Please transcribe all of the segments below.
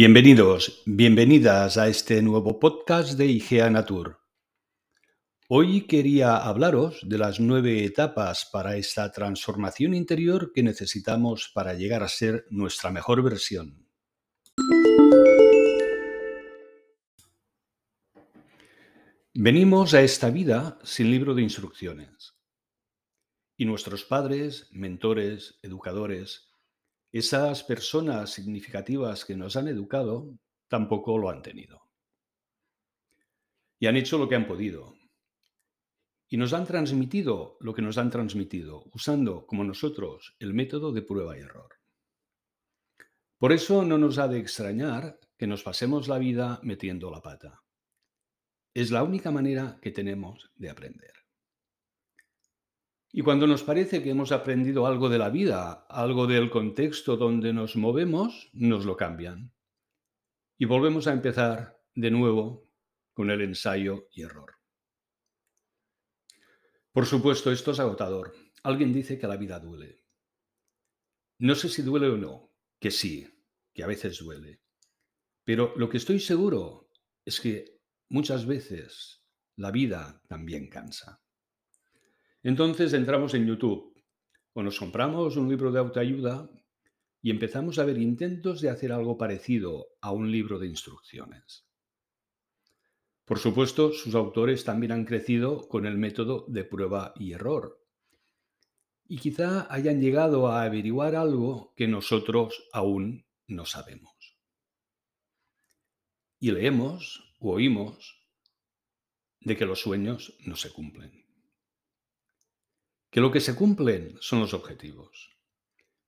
Bienvenidos, bienvenidas a este nuevo podcast de IGEA Natur. Hoy quería hablaros de las nueve etapas para esta transformación interior que necesitamos para llegar a ser nuestra mejor versión. Venimos a esta vida sin libro de instrucciones. Y nuestros padres, mentores, educadores, esas personas significativas que nos han educado tampoco lo han tenido. Y han hecho lo que han podido. Y nos han transmitido lo que nos han transmitido, usando, como nosotros, el método de prueba y error. Por eso no nos ha de extrañar que nos pasemos la vida metiendo la pata. Es la única manera que tenemos de aprender. Y cuando nos parece que hemos aprendido algo de la vida, algo del contexto donde nos movemos, nos lo cambian. Y volvemos a empezar de nuevo con el ensayo y error. Por supuesto, esto es agotador. Alguien dice que la vida duele. No sé si duele o no, que sí, que a veces duele. Pero lo que estoy seguro es que muchas veces la vida también cansa. Entonces entramos en YouTube o nos compramos un libro de autoayuda y empezamos a ver intentos de hacer algo parecido a un libro de instrucciones. Por supuesto, sus autores también han crecido con el método de prueba y error. Y quizá hayan llegado a averiguar algo que nosotros aún no sabemos. Y leemos o oímos de que los sueños no se cumplen que lo que se cumplen son los objetivos,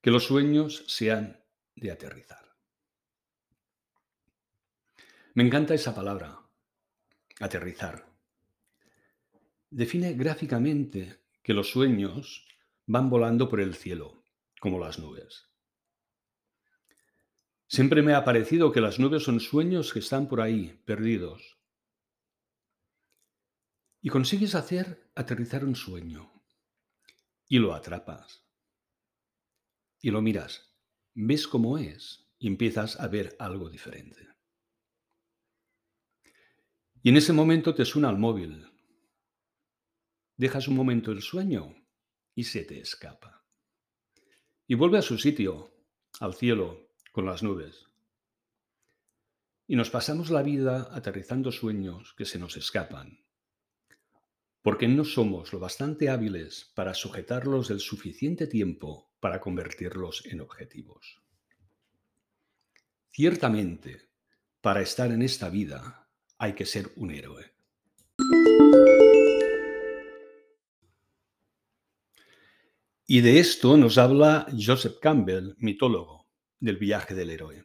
que los sueños se han de aterrizar. Me encanta esa palabra, aterrizar. Define gráficamente que los sueños van volando por el cielo, como las nubes. Siempre me ha parecido que las nubes son sueños que están por ahí, perdidos. Y consigues hacer aterrizar un sueño, y lo atrapas. Y lo miras, ves cómo es y empiezas a ver algo diferente. Y en ese momento te suena el móvil. Dejas un momento el sueño y se te escapa. Y vuelve a su sitio, al cielo, con las nubes. Y nos pasamos la vida aterrizando sueños que se nos escapan porque no somos lo bastante hábiles para sujetarlos el suficiente tiempo para convertirlos en objetivos. Ciertamente, para estar en esta vida hay que ser un héroe. Y de esto nos habla Joseph Campbell, mitólogo, del viaje del héroe.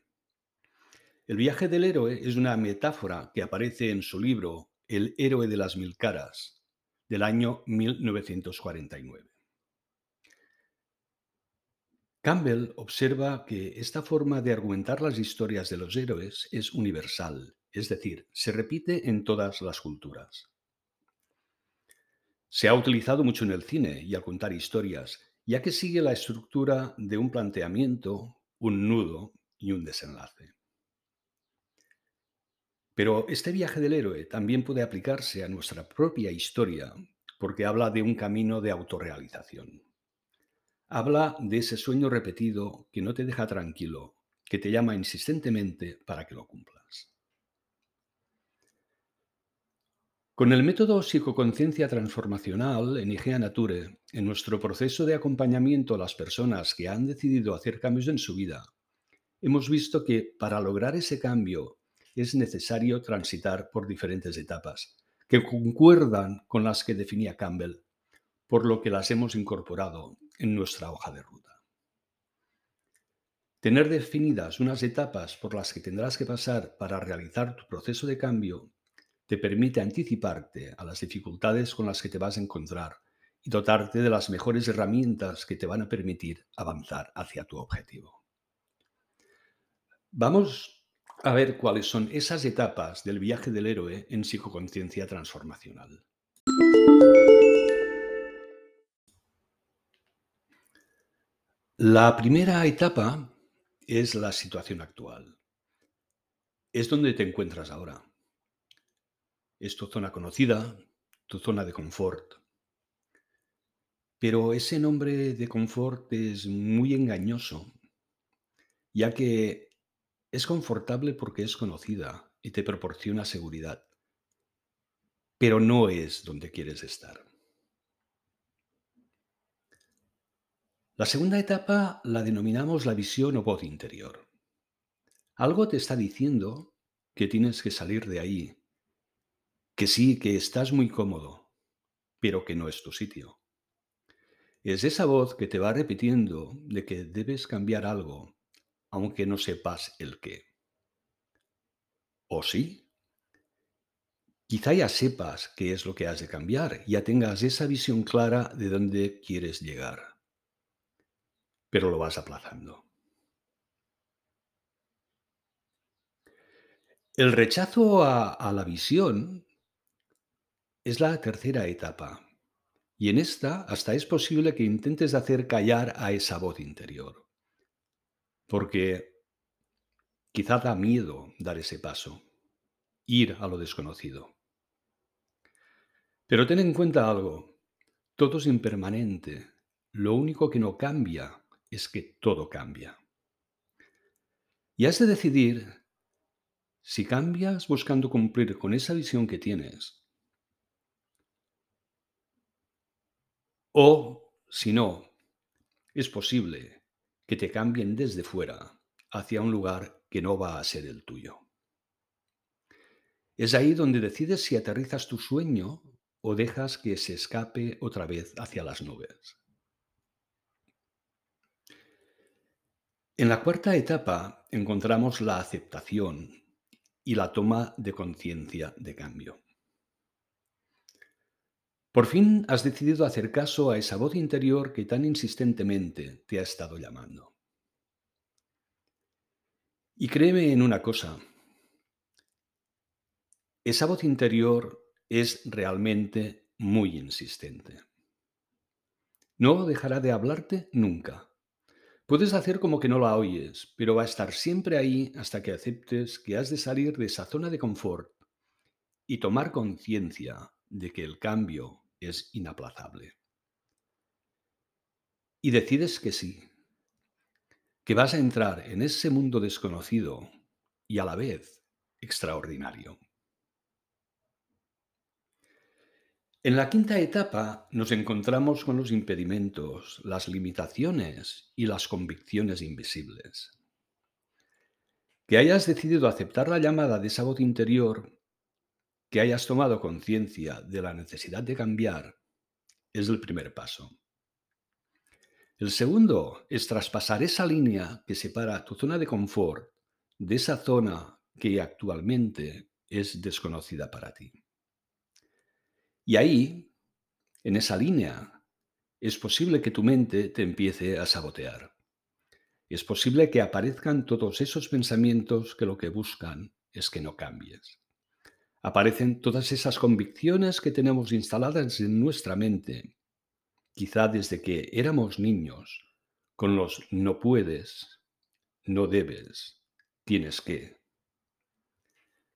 El viaje del héroe es una metáfora que aparece en su libro El héroe de las mil caras, del año 1949. Campbell observa que esta forma de argumentar las historias de los héroes es universal, es decir, se repite en todas las culturas. Se ha utilizado mucho en el cine y al contar historias, ya que sigue la estructura de un planteamiento, un nudo y un desenlace. Pero este viaje del héroe también puede aplicarse a nuestra propia historia porque habla de un camino de autorrealización. Habla de ese sueño repetido que no te deja tranquilo, que te llama insistentemente para que lo cumplas. Con el método psicoconciencia transformacional en IGEA Nature, en nuestro proceso de acompañamiento a las personas que han decidido hacer cambios en su vida, hemos visto que para lograr ese cambio es necesario transitar por diferentes etapas, que concuerdan con las que definía Campbell, por lo que las hemos incorporado en nuestra hoja de ruta. Tener definidas unas etapas por las que tendrás que pasar para realizar tu proceso de cambio te permite anticiparte a las dificultades con las que te vas a encontrar y dotarte de las mejores herramientas que te van a permitir avanzar hacia tu objetivo. Vamos a ver cuáles son esas etapas del viaje del héroe en psicoconciencia transformacional. La primera etapa es la situación actual. es donde te encuentras ahora. Es tu zona conocida, tu zona de confort. Pero ese nombre de confort es muy engañoso, ya que es confortable porque es conocida y te proporciona seguridad, pero no es donde quieres estar. La segunda etapa la denominamos la visión o voz interior. Algo te está diciendo que tienes que salir de ahí, que sí, que estás muy cómodo, pero que no es tu sitio. Es esa voz que te va repitiendo de que debes cambiar algo, aunque no sepas el qué. ¿O sí? Quizá ya sepas qué es lo que has de cambiar, ya tengas esa visión clara de dónde quieres llegar, pero lo vas aplazando. El rechazo a, la visión es la tercera etapa. Y en esta hasta es posible que intentes hacer callar a esa voz interior. Porque quizá da miedo dar ese paso, ir a lo desconocido. Pero ten en cuenta algo, todo es impermanente. Lo único que no cambia es que todo cambia. Y has de decidir si cambias buscando cumplir con esa visión que tienes, o si no, es posible que te cambien desde fuera hacia un lugar que no va a ser el tuyo. Es ahí donde decides si aterrizas tu sueño o dejas que se escape otra vez hacia las nubes. En la cuarta etapa encontramos la aceptación y la toma de conciencia de cambio. Por fin has decidido hacer caso a esa voz interior que tan insistentemente te ha estado llamando. Y créeme en una cosa, esa voz interior es realmente muy insistente. No dejará de hablarte nunca. Puedes hacer como que no la oyes, pero va a estar siempre ahí hasta que aceptes que has de salir de esa zona de confort y tomar conciencia de que el cambio es inaplazable. Y decides que sí, que vas a entrar en ese mundo desconocido y a la vez extraordinario. En la quinta etapa nos encontramos con los impedimentos, las limitaciones y las convicciones invisibles. Que hayas decidido aceptar la llamada de esa voz interior, que hayas tomado conciencia de la necesidad de cambiar, es el primer paso. El segundo es traspasar esa línea que separa tu zona de confort de esa zona que actualmente es desconocida para ti. Y ahí, en esa línea, es posible que tu mente te empiece a sabotear. Es posible que aparezcan todos esos pensamientos que lo que buscan es que no cambies. Aparecen todas esas convicciones que tenemos instaladas en nuestra mente, quizá desde que éramos niños, con los no puedes, no debes, tienes que,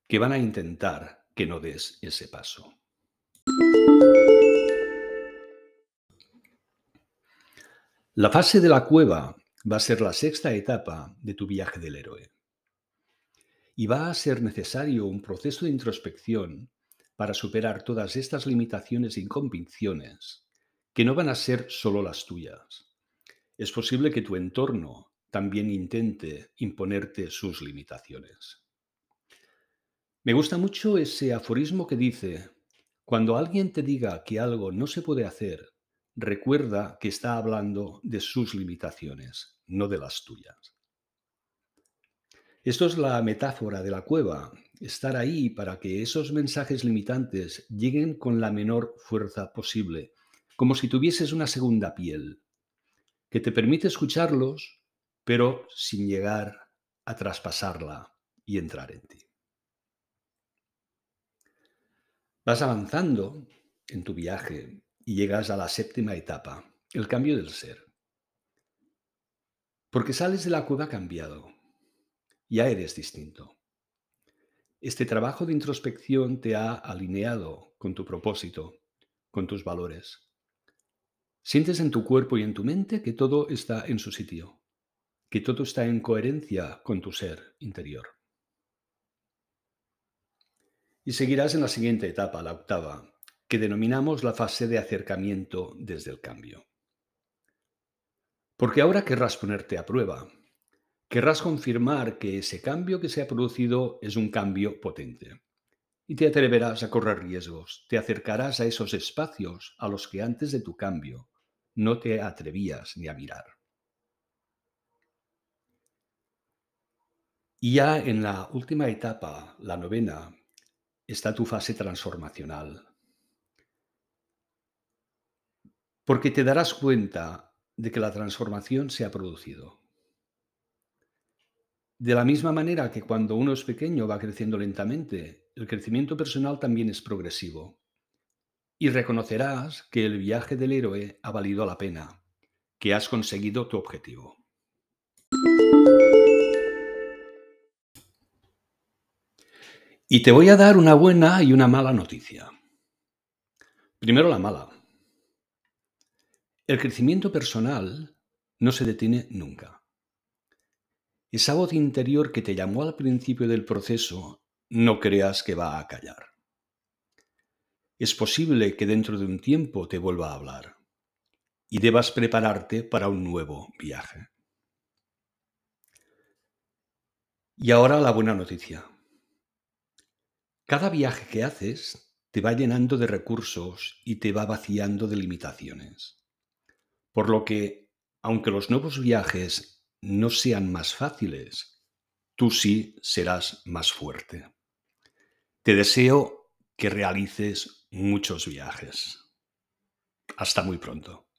que van a intentar que no des ese paso. La fase de la cueva va a ser la sexta etapa de tu viaje del héroe. Y va a ser necesario un proceso de introspección para superar todas estas limitaciones y convicciones que no van a ser solo las tuyas. Es posible que tu entorno también intente imponerte sus limitaciones. Me gusta mucho ese aforismo que dice, cuando alguien te diga que algo no se puede hacer, recuerda que está hablando de sus limitaciones, no de las tuyas. Esto es la metáfora de la cueva, estar ahí para que esos mensajes limitantes lleguen con la menor fuerza posible, como si tuvieses una segunda piel, que te permite escucharlos, pero sin llegar a traspasarla y entrar en ti. Vas avanzando en tu viaje y llegas a la séptima etapa, el cambio del ser. Porque sales de la cueva cambiado, ya eres distinto. Este trabajo de introspección te ha alineado con tu propósito, con tus valores. Sientes en tu cuerpo y en tu mente que todo está en su sitio, que todo está en coherencia con tu ser interior. Y seguirás en la siguiente etapa, la octava, que denominamos la fase de acercamiento desde el cambio. Porque ahora querrás ponerte a prueba, querrás confirmar que ese cambio que se ha producido es un cambio potente. Y te atreverás a correr riesgos, te acercarás a esos espacios a los que antes de tu cambio no te atrevías ni a mirar. Y ya en la última etapa, la novena, está tu fase transformacional. Porque te darás cuenta de que la transformación se ha producido. De la misma manera que cuando uno es pequeño va creciendo lentamente, el crecimiento personal también es progresivo. Y reconocerás que el viaje del héroe ha valido la pena, que has conseguido tu objetivo. Y te voy a dar una buena y una mala noticia. Primero la mala. El crecimiento personal no se detiene nunca. Esa voz interior que te llamó al principio del proceso, no creas que va a callar. Es posible que dentro de un tiempo te vuelva a hablar y debas prepararte para un nuevo viaje. Y ahora la buena noticia. Cada viaje que haces te va llenando de recursos y te va vaciando de limitaciones. Por lo que, aunque los nuevos viajes no sean más fáciles, tú sí serás más fuerte. Te deseo que realices muchos viajes. Hasta muy pronto.